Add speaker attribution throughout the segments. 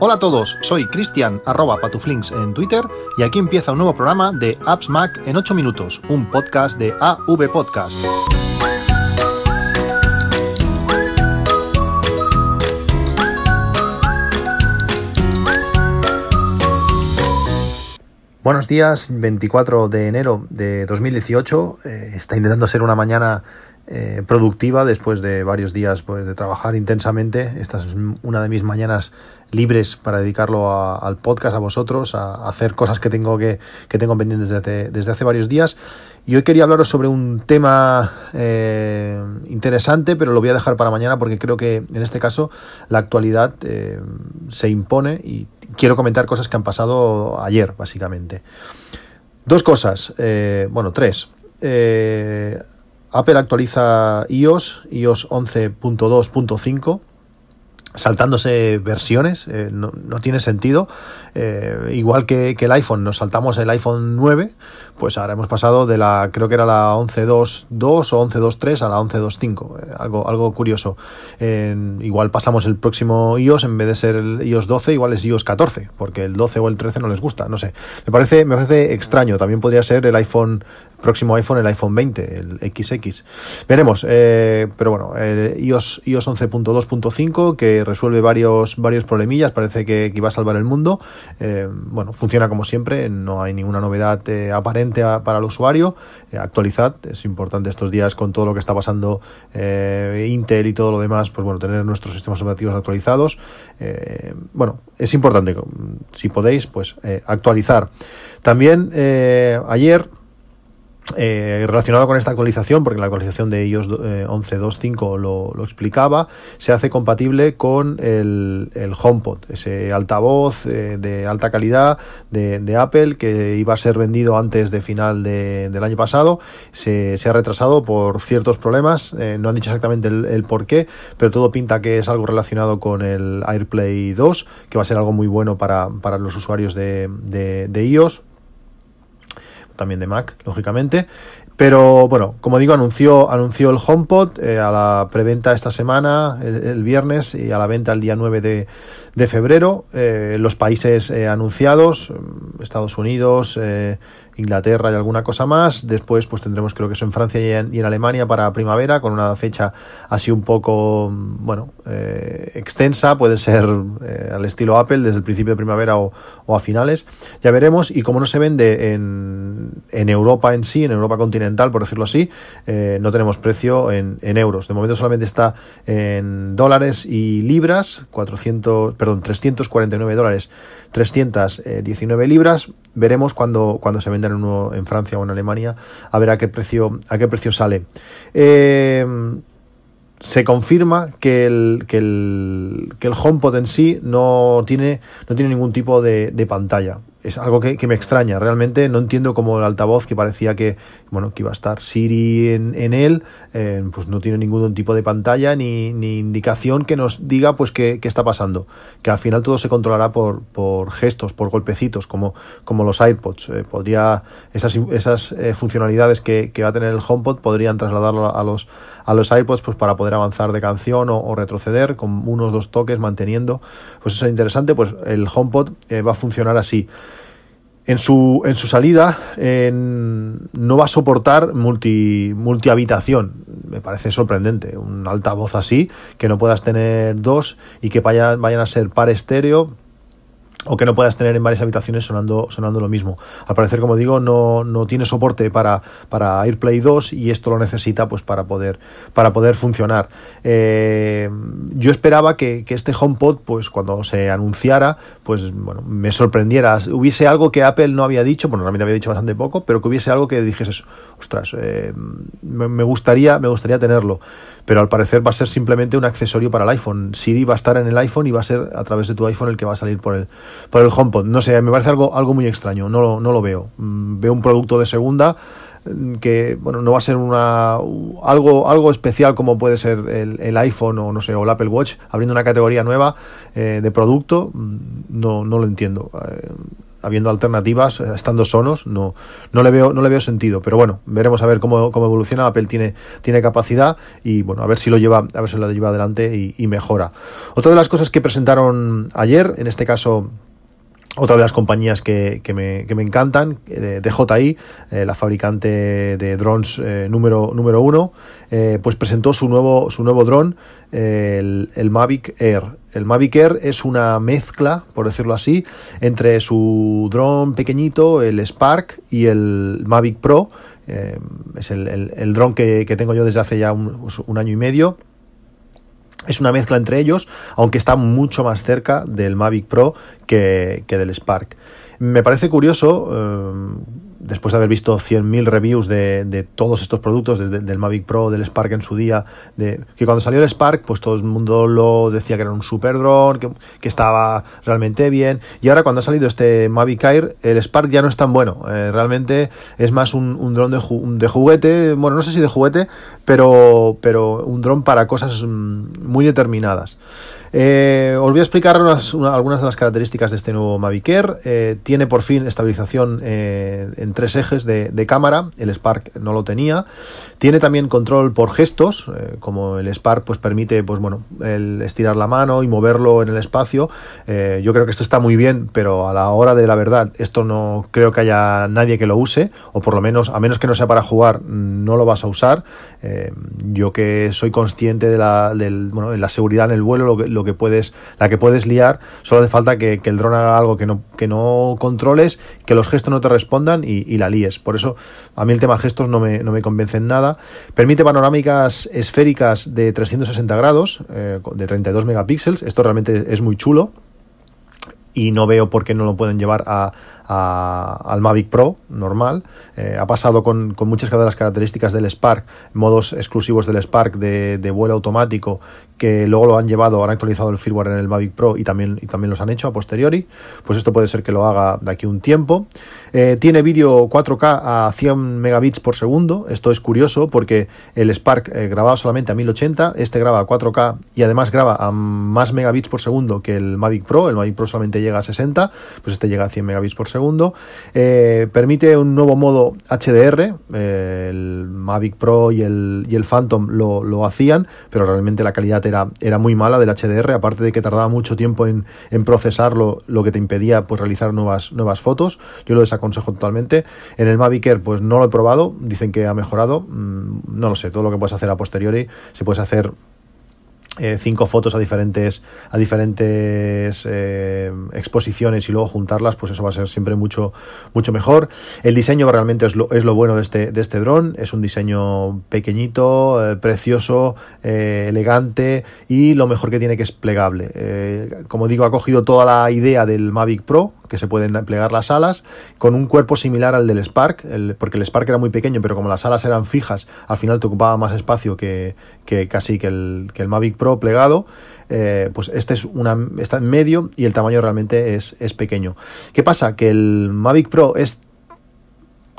Speaker 1: Hola a todos, soy Cristian arroba patuflinks en Twitter y aquí empieza un nuevo programa de Apps Mac en 8 minutos, un podcast de AV Podcast. Buenos días, 24 de enero de 2018. Eh, está intentando ser una mañana eh, productiva después de varios días pues, de trabajar intensamente. Esta es una de mis mañanas libres para dedicarlo al podcast, a vosotros, a, hacer cosas que tengo que, que tengo pendientes desde, desde, hace varios días. Y hoy quería hablaros sobre un tema eh, interesante, pero lo voy a dejar para mañana porque creo que en este caso la actualidad eh, se impone y quiero comentar cosas que han pasado ayer, básicamente. Dos cosas, bueno, tres. Apple actualiza iOS, iOS 11.2.5 saltándose versiones, eh, no, tiene sentido. Eh, igual que, el iPhone, nos saltamos el iPhone 9, pues ahora hemos pasado de la, creo que era la 11.2.2 o 11.2.3 a la 11.2.5, eh, algo, algo curioso. igual pasamos el próximo iOS, en vez de ser el iOS 12, igual es iOS 14, porque el 12 o el 13 no les gusta, no sé. Me parece, me parece extraño, también podría ser el iPhone próximo iPhone, el iPhone 20, el XX. Veremos, eh, pero bueno, el iOS, iOS 11.2.5 que resuelve varios, varios problemillas, parece que, iba a salvar el mundo. Eh, bueno, funciona como siempre, no hay ninguna novedad eh, aparente para el usuario. actualizad, es importante estos días con todo lo que está pasando Intel y todo lo demás, pues bueno, tener nuestros sistemas operativos actualizados. bueno, es importante, si podéis, pues actualizar. También ayer eh, relacionado con esta actualización, porque la actualización de iOS 11.2.5 eh, lo, lo, explicaba, se hace compatible con el, el HomePod, ese altavoz eh, de alta calidad de, Apple que iba a ser vendido antes de final del año pasado. Se, ha retrasado por ciertos problemas, no han dicho exactamente el, por qué, pero todo pinta que es algo relacionado con el AirPlay 2, que va a ser algo muy bueno para, para los usuarios de, de, de iOS también de Mac, lógicamente. Pero bueno, como digo, anunció, anunció el HomePod eh, a la preventa esta semana, el, viernes, y a la venta el día 9 de, de febrero. Eh, los países eh, anunciados, mm, Estados Unidos, Inglaterra y alguna cosa más. Después, pues tendremos creo que eso en Francia y en, Alemania para primavera, con una fecha así un poco, bueno, eh, extensa. Puede ser eh, al estilo Apple, desde el principio de primavera o, a finales. Ya veremos. Y como no se vende en, en, Europa en sí, en Europa continental, por decirlo así, eh, no tenemos precio en, en, euros. De momento solamente está en dólares y libras, 400, perdón, 349 dólares 319 libras. Veremos cuando, cuando se vendan uno en Francia o en Alemania, a ver a qué precio, a qué precio sale. Eh, se confirma que el, que el, que el HomePod en sí no tiene, no tiene ningún tipo de, de pantalla es algo que, me extraña. Realmente no entiendo cómo el altavoz que parecía que, bueno, que iba a estar Siri en, en él, eh, pues no tiene ningún tipo de pantalla ni, ni indicación que nos diga pues qué, está pasando. Que al final todo se controlará por, por gestos, por golpecitos, como, como los AirPods. Eh, podría, esas, esas eh, funcionalidades que, que, va a tener el HomePod podrían trasladarlo a los, a los iPods pues para poder avanzar de canción o, retroceder con unos dos toques manteniendo. Pues eso es interesante, pues el HomePod va a funcionar así. En su, en su salida no va a soportar multi, multi habitación. Me parece sorprendente. Un altavoz así, que no puedas tener dos y que vayan, vayan a ser par estéreo o que no puedas tener en varias habitaciones sonando, sonando lo mismo. Al parecer, como digo, no, no tiene soporte para, para AirPlay 2 y esto lo necesita pues para poder, para poder funcionar. Eh, yo esperaba que, que, este HomePod, pues cuando se anunciara, pues bueno, me sorprendiera. Hubiese algo que Apple no había dicho, bueno, realmente había dicho bastante poco, pero que hubiese algo que dijese, ostras, eh, me, gustaría, me gustaría tenerlo pero al parecer va a ser simplemente un accesorio para el iPhone. Siri va a estar en el iPhone y va a ser a través de tu iPhone el que va a salir por el, por el HomePod. No sé, me parece algo, algo muy extraño, no lo, no lo veo. Mm, veo un producto de segunda mm, que bueno no va a ser una algo algo especial como puede ser el, iPhone o no sé o el Apple Watch abriendo una categoría nueva eh, de producto mm, no, no lo entiendo eh, habiendo alternativas, eh, estando sonos, no, no, le veo, no le veo sentido. Pero bueno, veremos a ver cómo, cómo evoluciona. Apple tiene, tiene capacidad y bueno, a ver si lo lleva, a ver si lo lleva adelante y, y mejora. Otra de las cosas que presentaron ayer, en este caso otra de las compañías que, que, me, que me, encantan, eh, DJI, eh, la fabricante de drones eh, número, número uno, eh, pues presentó su nuevo, su nuevo dron, el, el, Mavic Air. El Mavic Air es una mezcla, por decirlo así, entre su dron pequeñito, el Spark, y el Mavic Pro. es el, el, dron que, que, tengo yo desde hace ya un, un año y medio es una mezcla entre ellos, aunque está mucho más cerca del Mavic Pro que, del Spark. Me parece curioso, eh, después de haber visto 100.000 reviews de, todos estos productos, desde del Mavic Pro, del Spark en su día, que cuando salió el Spark, pues todo el mundo lo decía que era un super dron, que, estaba realmente bien. Y ahora cuando ha salido este Mavic Air, el Spark ya no es tan bueno. Eh, realmente es más un, dron de, ju de, juguete, bueno, no sé si de juguete, pero, pero un dron para cosas mm, muy determinadas. Eh, os voy a explicar unas, una, algunas de las características de este nuevo Mavic Air. Eh, tiene por fin estabilización eh, tres ejes de, cámara, el Spark no lo tenía. Tiene también control por gestos, eh, como el Spark pues permite pues bueno, el estirar la mano y moverlo en el espacio. Eh, yo creo que esto está muy bien, pero a la hora de la verdad esto no creo que haya nadie que lo use, o por lo menos, a menos que no sea para jugar, no lo vas a usar. Eh, yo que soy consciente de la, del, bueno, de la seguridad en el vuelo, lo que, lo que puedes, la que puedes liar, solo hace falta que, que el dron haga algo que no, que no controles, que los gestos no te respondan y, y, la líes. Por eso a mí el tema gestos no me, no me convence en nada. Permite panorámicas esféricas de 360 grados, eh, de 32 megapíxeles. Esto realmente es muy chulo y no veo por qué no lo pueden llevar a, a, al Mavic Pro normal. Eh, ha pasado con, muchas de las características del Spark, modos exclusivos del Spark de, vuelo automático, que luego lo han llevado, han actualizado el firmware en el Mavic Pro y también, también los han hecho a posteriori. Pues esto puede ser que lo haga de aquí un tiempo. Eh, tiene vídeo 4K a 100 megabits por segundo. Esto es curioso porque el Spark eh, grababa solamente a 1080, este graba a 4K y además graba a más megabits por segundo que el Mavic Pro. El Mavic Pro solamente llega a 60, pues este llega a 100 megabits por segundo segundo. Eh, permite un nuevo modo HDR. Eh, el Mavic Pro y el, y el Phantom lo, lo, hacían, pero realmente la calidad era, era muy mala del HDR, aparte de que tardaba mucho tiempo en, en procesarlo, lo que te impedía pues, realizar nuevas, nuevas fotos. Yo lo desaconsejo totalmente. En el Mavic Air, pues no lo he probado, dicen que ha mejorado. Mm, no lo sé, todo lo que puedes hacer a posteriori, si puedes hacer eh, cinco fotos a diferentes a diferentes eh, exposiciones y luego juntarlas pues eso va a ser siempre mucho mucho mejor. El diseño realmente es lo, es lo bueno de este de este dron. Es un diseño pequeñito eh, precioso elegante y lo mejor que tiene que es plegable. Como digo ha cogido toda la idea del Mavic Pro que se pueden plegar las alas con un cuerpo similar al del Spark porque el Spark era muy pequeño pero como las alas eran fijas al final te ocupaba más espacio que, que casi que el, que el Mavic Pro plegado, eh, pues este es una, está en medio y el tamaño realmente es, es pequeño. ¿Qué pasa? Que el Mavic Pro es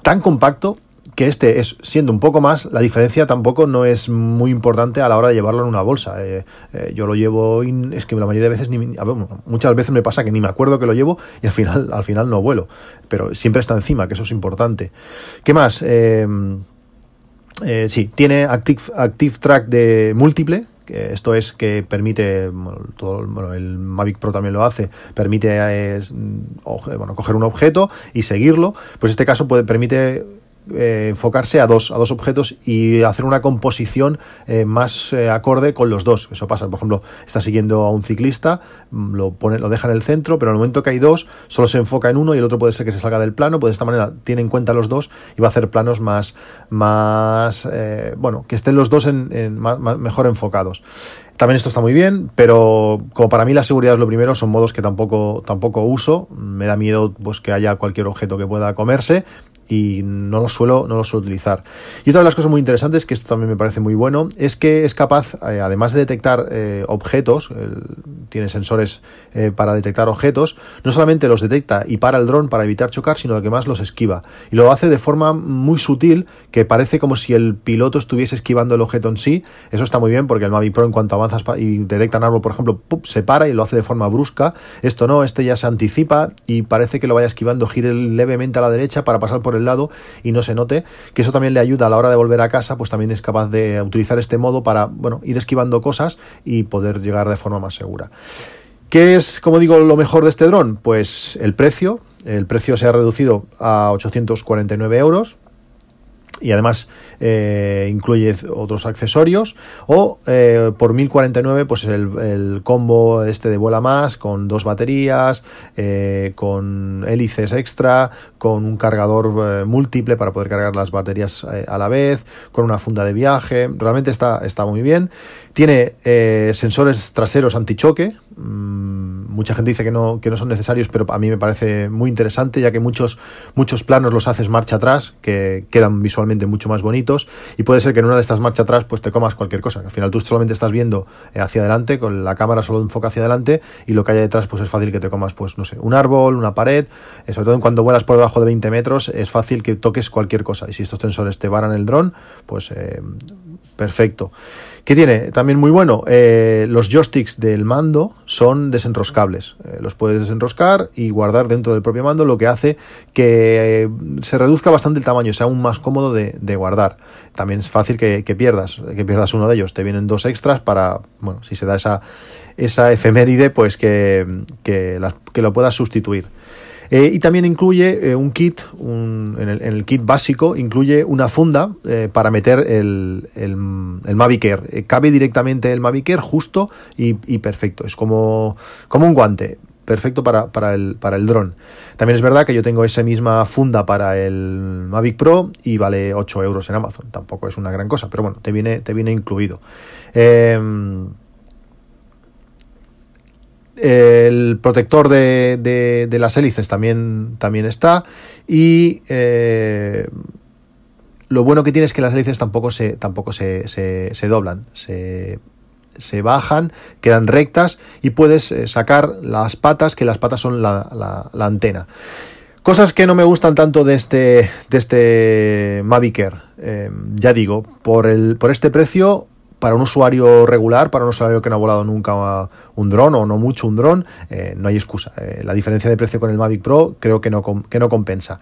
Speaker 1: tan compacto que este es siendo un poco más, la diferencia tampoco no es muy importante a la hora de llevarlo en una bolsa. Eh, eh, yo lo llevo, in, es que la mayoría de veces, ni, muchas veces me pasa que ni me acuerdo que lo llevo y al final, al final no vuelo, pero siempre está encima, que eso es importante. ¿Qué más? Eh, eh, sí, tiene Active, Active Track de múltiple, esto es que permite, todo, bueno, el Mavic Pro también lo hace, permite es, bueno, coger un objeto y seguirlo, pues este caso puede, permite eh, enfocarse a dos, a dos objetos y hacer una composición eh, más eh, acorde con los dos. Eso pasa, por ejemplo, está siguiendo a un ciclista, mm, lo, pone, lo deja en el centro, pero el momento que hay dos, solo se enfoca en uno y el otro puede ser que se salga del plano, pues de esta manera tiene en cuenta los dos y va a hacer planos más, más bueno, que estén los dos en, en más, más, mejor enfocados. También esto está muy bien, pero como para mí la seguridad es lo primero, son modos que tampoco, tampoco uso. Me da miedo pues, que haya cualquier objeto que pueda comerse y no lo suelo, no lo suelo utilizar. Y otra de las cosas muy interesantes, que esto también me parece muy bueno, es que es capaz, eh, además de detectar eh, objetos, tiene sensores eh, para detectar objetos, no solamente los detecta y para el dron para evitar chocar, sino que más los esquiva. Y lo hace de forma muy sutil, que parece como si el piloto estuviese esquivando el objeto en sí. Eso está muy bien porque el Mavic Pro en cuanto avanzas y detecta un árbol, por ejemplo, se para y lo hace de forma brusca. Esto no, este ya se anticipa y parece que lo vaya esquivando, gire levemente a la derecha para pasar por el lado y no se note, que eso también le ayuda a la hora de volver a casa, pues también es capaz de utilizar este modo para, bueno, ir esquivando cosas y poder llegar de forma más segura. ¿Qué es, como digo, lo mejor de este dron? Pues el precio. El precio se ha reducido a 849 euros y además eh, incluye otros accesorios. O eh, por 1049 pues el, combo este de vuela más con dos baterías eh, con hélices extra con un cargador múltiple para poder cargar las baterías a la vez con una funda de viaje. Realmente está, está muy bien. Tiene sensores traseros antichoque mmm, mucha gente dice que no, que no son necesarios, pero a mí me parece muy interesante, ya que muchos, muchos planos los haces marcha atrás, que quedan visualmente mucho más bonitos, y puede ser que en una de estas marcha atrás pues te comas cualquier cosa, al final tú solamente estás viendo eh, hacia adelante, con la cámara solo enfoca hacia adelante, y lo que hay detrás pues es fácil que te comas, pues no sé, un árbol, una pared, eh, sobre todo en cuando vuelas por debajo de 20 metros, es fácil que toques cualquier cosa, y si estos tensores te varan el dron, pues eh, perfecto. ¿Qué tiene? También muy bueno, eh, los joysticks del mando son desenroscables. Eh, los puedes desenroscar y guardar dentro del propio mando, lo que hace que eh, se reduzca bastante el tamaño, sea aún más cómodo de, guardar. También es fácil que, pierdas, que pierdas uno de ellos. Te vienen dos extras para, bueno, si se da esa, esa efeméride, pues que, que, que lo puedas sustituir. Eh, y también incluye eh, un kit, en, el, kit básico, incluye una funda eh, para meter el, el, Mavic Air. cabe directamente el Mavic Air justo y, perfecto. Es como, como un guante perfecto para, para el, para el dron. También es verdad que yo tengo esa misma funda para el Mavic Pro y vale 8 euros en Amazon. Tampoco es una gran cosa, pero bueno, te viene, te viene incluido. El protector de, las hélices también, también está. Y eh, lo bueno que tiene es que las hélices tampoco se, tampoco se, se, doblan. Se, se, bajan, quedan rectas y puedes eh, sacar las patas, que las patas son la, la, antena. Cosas que no me gustan tanto de este, de este Mavic Air. Eh, ya digo, por, el, por este precio para un usuario regular, para un usuario que no ha volado nunca un dron o no mucho un dron, eh, no hay excusa. Eh, la diferencia de precio con el Mavic Pro creo que no, que no compensa.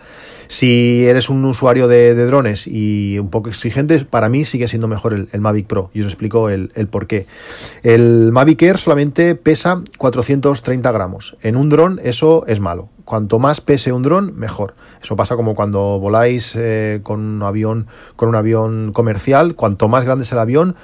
Speaker 1: Si eres un usuario de, drones y un poco exigente, para mí sigue siendo mejor el, Mavic Pro y os explico el, el por qué. El Mavic Air solamente pesa 430 gramos. En un dron eso es malo cuanto más pese un dron, mejor. Eso pasa como cuando voláis eh, con un avión, con un avión comercial, cuanto más grande es el avión,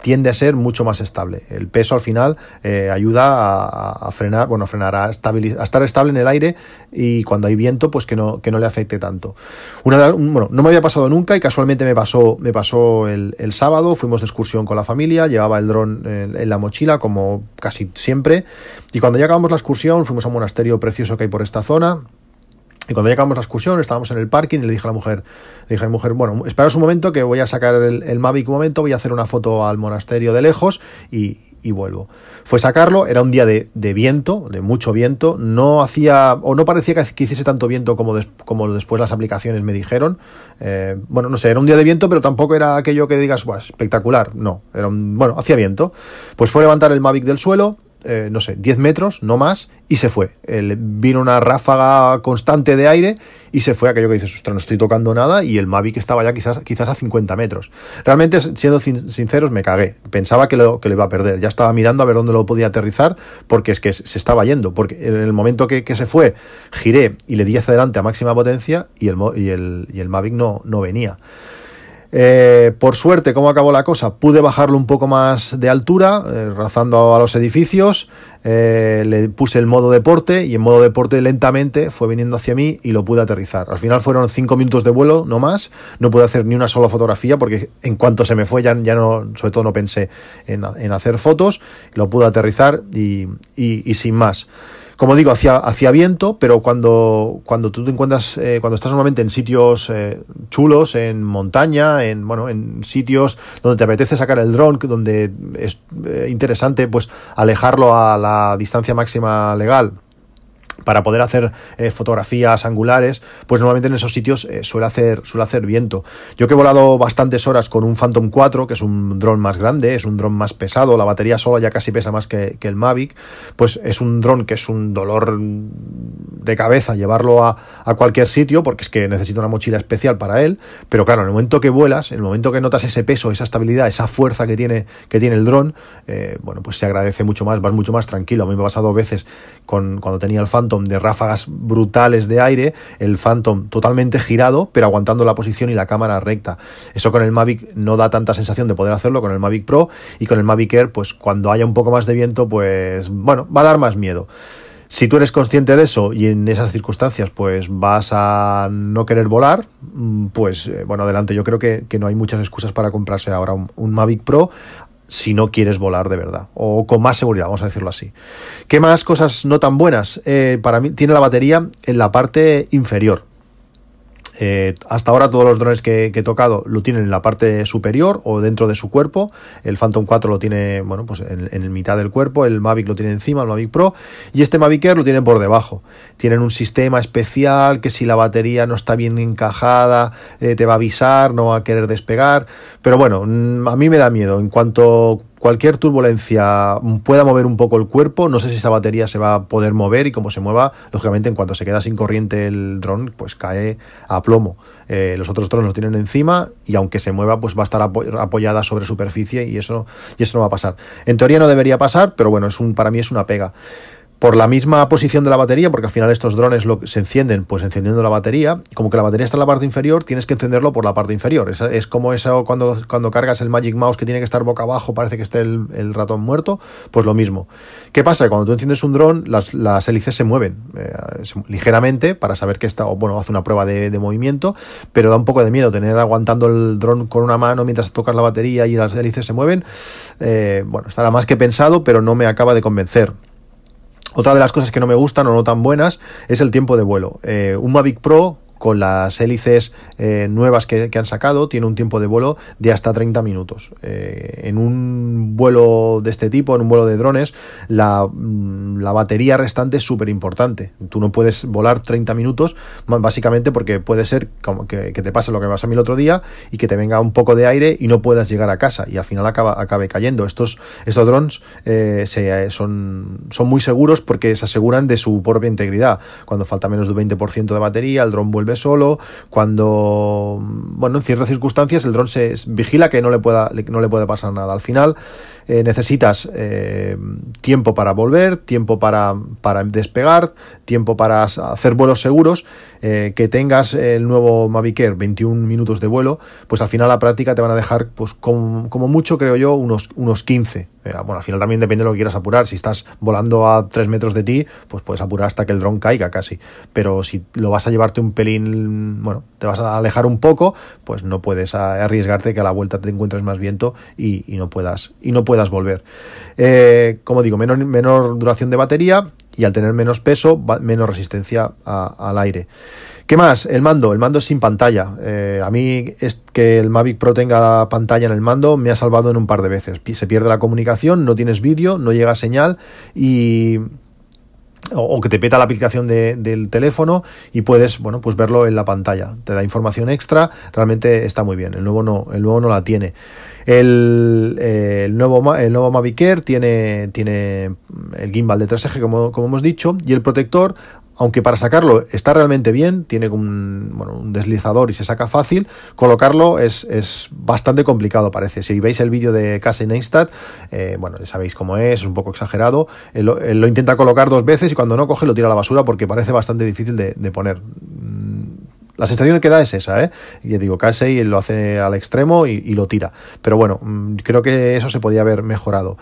Speaker 1: tiende a ser mucho más estable. El peso al final eh, ayuda a, frenar, bueno, a frenar, a, estar estable en el aire y cuando hay viento, pues que no, que no le afecte tanto. Bueno, no me había pasado nunca y casualmente me pasó, me pasó el, el sábado, fuimos de excursión con la familia, llevaba el dron en la mochila, como casi siempre, y cuando ya acabamos la excursión, fuimos a un monasterio precioso que hay por esta zona. Y cuando ya acabamos la excursión, estábamos en el parking y le dije a la mujer, le dije a la mujer, bueno, esperaos un momento que voy a sacar el, Mavic un momento, voy a hacer una foto al monasterio de lejos y, vuelvo. Fue sacarlo, era un día de, viento, de mucho viento, no hacía, o no parecía que, hiciese tanto viento como, como después las aplicaciones me dijeron. Eh, bueno, no sé, era un día de viento, pero tampoco era aquello que digas, espectacular, no, era un, bueno, hacía viento. Pues fue levantar el Mavic del suelo, eh, no sé, 10 metros, no más, y se fue. vino una ráfaga constante de aire y se fue aquello que dices, ostras, no estoy tocando nada, y el Mavic estaba ya quizás, quizás a 50 metros. Realmente, siendo sinceros, me cagué. Pensaba que lo, que lo iba a perder. Ya estaba mirando a ver dónde lo podía aterrizar, porque es que se estaba yendo. Porque en el momento que, se fue, giré y le di hacia adelante a máxima potencia y el, y el, y el Mavic no, no venía. Eh, por suerte, ¿cómo acabó la cosa? Pude bajarlo un poco más de altura, eh, a los edificios. eh, le puse el modo deporte y en modo deporte lentamente fue viniendo hacia mí y lo pude aterrizar. Al final fueron cinco minutos de vuelo, no más, no pude hacer ni una sola fotografía porque en cuanto se me fue ya, ya no, sobre todo no pensé en, hacer fotos, lo pude aterrizar y sin más como digo, hacia, hacia viento, pero cuando, cuando tú te encuentras, eh, cuando estás normalmente en sitios eh, chulos, en montaña, en, bueno, en sitios donde te apetece sacar el dron, donde es eh, interesante pues alejarlo a la distancia máxima legal, para poder hacer eh, fotografías angulares, pues normalmente en esos sitios eh, suele, hacer, suele hacer viento. Yo que he volado bastantes horas con un Phantom 4, que es un dron más grande, es un dron más pesado, la batería sola ya casi pesa más que, el Mavic, pues es un dron que es un dolor de cabeza llevarlo a, cualquier sitio, porque es que necesita una mochila especial para él, pero claro, en el momento que vuelas, en el momento que notas ese peso, esa estabilidad, esa fuerza que tiene, que tiene el dron, eh, bueno, pues se agradece mucho más, vas mucho más tranquilo. A mí me ha pasado veces con, cuando tenía el Phantom de ráfagas brutales de aire, el Phantom totalmente girado, pero aguantando la posición y la cámara recta. Eso con el Mavic no da tanta sensación de poder hacerlo con el Mavic Pro y con el Mavic Air, pues cuando haya un poco más de viento, pues bueno, va a dar más miedo. Si tú eres consciente de eso y en esas circunstancias pues vas a no querer volar, mm, pues eh, bueno, adelante. Yo creo que, no hay muchas excusas para comprarse ahora un Mavic Pro si no quieres volar de verdad o con más seguridad, vamos a decirlo así. ¿Qué más cosas no tan buenas? Eh, para mí tiene la batería en la parte inferior. Eh, hasta ahora todos los drones que, he tocado lo tienen en la parte superior o dentro de su cuerpo. El Phantom 4 lo tiene, bueno, pues en, en mitad del cuerpo. El Mavic lo tiene encima, el Mavic Pro. Y este Mavic Air lo tiene por debajo. Tienen un sistema especial que si la batería no está bien encajada eh, te va a avisar, no va a querer despegar. Pero bueno, mm, a mí me da miedo. En cuanto cualquier turbulencia pueda mover un poco el cuerpo, no sé si esa batería se va a poder mover y como se mueva, lógicamente en cuanto se queda sin corriente el dron, pues cae a plomo. Eh, los otros drones lo tienen encima y aunque se mueva, pues va a estar apoyada sobre superficie y eso, y eso no va a pasar. En teoría no debería pasar, pero bueno, es un, para mí es una pega por la misma posición de la batería, porque al final estos drones se encienden pues encendiendo la batería, como que la batería está en la parte inferior, tienes que encenderlo por la parte inferior. Es, como eso cuando, cuando cargas el Magic Mouse que tiene que estar boca abajo, parece que esté el, ratón muerto, pues lo mismo. ¿Qué pasa? Cuando tú enciendes un dron, las, hélices se mueven eh, ligeramente para saber que está, bueno, hace una prueba de, movimiento, pero da un poco de miedo tener aguantando el dron con una mano mientras tocas la batería y las hélices se mueven. Eh, bueno, estará más que pensado, pero no me acaba de convencer. Otra de las cosas que no me gustan o no tan buenas es el tiempo de vuelo. Eh, un Mavic Pro con las hélices eh, nuevas que, han sacado, tiene un tiempo de vuelo de hasta 30 minutos. Eh, en un vuelo de este tipo, en un vuelo de drones, la, mm, batería restante es súper importante. Tú no puedes volar 30 minutos, básicamente porque puede ser como que, te pase lo que pasó a mí el otro día y que te venga un poco de aire y no puedas llegar a casa y al final acaba, acabe cayendo. Estos, estos drones eh, son, son muy seguros porque se aseguran de su propia integridad. Cuando falta menos de un 20% de batería, el dron vuelve solo, cuando, bueno, en ciertas circunstancias el dron se vigila que no le pueda, no le puede pasar nada. Al final eh, necesitas eh, tiempo para volver, tiempo para, para despegar, tiempo para hacer vuelos seguros eh, que tengas el nuevo Mavic Air 21 minutos de vuelo, pues al final la práctica te van a dejar, pues como, mucho, creo yo, unos, unos 15. Eh, bueno, al final también depende de lo que quieras apurar. Si estás volando a 3 metros de ti, pues puedes apurar hasta que el dron caiga casi. Pero si lo vas a llevarte un pelín, bueno, te vas a alejar un poco, pues no puedes arriesgarte que a la vuelta te encuentres más viento y, no, puedas, y no puedas volver. Eh, como digo, menor, menor duración de batería y al tener menos peso, menos resistencia al aire. ¿Qué más? El mando. El mando es sin pantalla. Eh, a mí es que el Mavic Pro tenga pantalla en el mando me ha salvado en un par de veces. Se pierde la comunicación, no tienes vídeo, no llega señal y o, que te peta la aplicación del teléfono y puedes bueno pues verlo en la pantalla. Te da información extra realmente está muy bien. El nuevo no el nuevo no la tiene. El, eh, el, nuevo, el nuevo Mavic Air tiene, tiene el gimbal de 3 eje, como, como hemos dicho, y el protector, aunque para sacarlo está realmente bien, tiene un, bueno, un deslizador y se saca fácil, colocarlo es, es bastante complicado, parece. Si veis el vídeo de Casey Neistat, eh, bueno, ya sabéis cómo es, es un poco exagerado. Él, lo intenta colocar dos veces y cuando no coge lo tira a la basura porque parece bastante difícil de, de poner. La sensación que da es esa, ¿eh? Y digo, Casey lo hace al extremo y, lo tira. Pero bueno, mm, creo que eso se podía haber mejorado.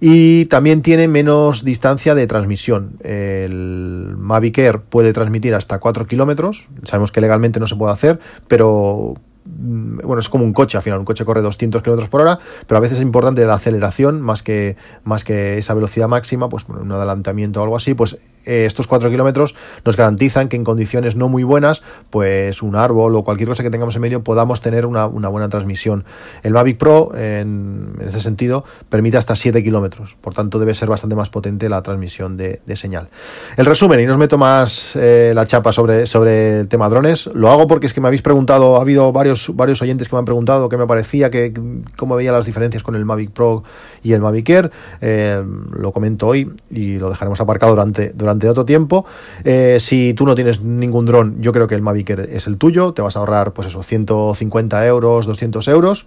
Speaker 1: Y también tiene menos distancia de transmisión. El Mavic Air puede transmitir hasta 4 kilómetros, sabemos que legalmente no se puede hacer, pero mm, bueno, es como un coche al final, un coche corre 200 kilómetros por hora, pero a veces es importante la aceleración más que, más que esa velocidad máxima, pues un adelantamiento o algo así, pues eh, estos 4 kilómetros nos garantizan que en condiciones no muy buenas, pues un árbol o cualquier cosa que tengamos en medio podamos tener una, buena transmisión. El Mavic Pro, en, ese sentido, permite hasta 7 kilómetros, por tanto debe ser bastante más potente la transmisión de, señal. El resumen, y no os meto más eh, la chapa sobre, sobre el tema drones, lo hago porque es que me habéis preguntado, ha habido varios, varios oyentes que me han preguntado qué me parecía, que, cómo veía las diferencias con el Mavic Pro y el Mavic Air. Eh, lo comento hoy y lo dejaremos aparcado durante, durante de otro tiempo. Eh, si tú no tienes ningún dron, yo creo que el Mavic es el tuyo. Te vas a ahorrar, pues eso, 150 euros, 200 euros.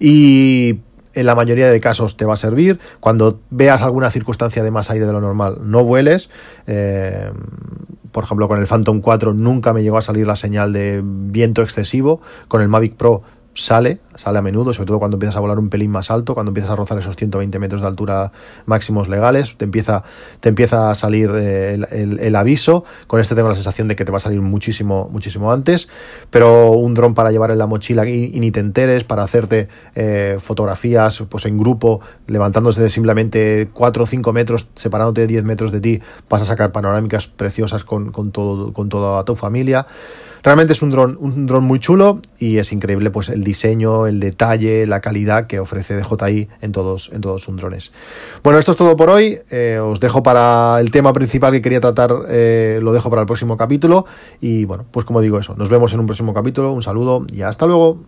Speaker 1: Y en la mayoría de casos te va a servir. Cuando veas alguna circunstancia de más aire de lo normal, no vueles. Eh, por ejemplo, con el Phantom 4 nunca me llegó a salir la señal de viento excesivo. Con el Mavic Pro sale, sale a menudo, sobre todo cuando empiezas a volar un pelín más alto, cuando empiezas a rozar esos 120 metros de altura máximos legales, te empieza, te empieza a salir eh, el, aviso. Con este tengo la sensación de que te va a salir muchísimo, muchísimo antes, pero un dron para llevar en la mochila y, ni te enteres, para hacerte eh, fotografías pues en grupo, levantándose de simplemente 4 o 5 metros, separándote 10 metros de ti, vas a sacar panorámicas preciosas con, con, todo, con toda tu familia. Realmente es un dron, un dron muy chulo y es increíble pues el diseño, el detalle, la calidad que ofrece DJI en todos, en todos sus drones. Bueno, esto es todo por hoy. Eh, os dejo para el tema principal que quería tratar, eh, lo dejo para el próximo capítulo. Y bueno, pues como digo eso, nos vemos en un próximo capítulo. Un saludo y hasta luego.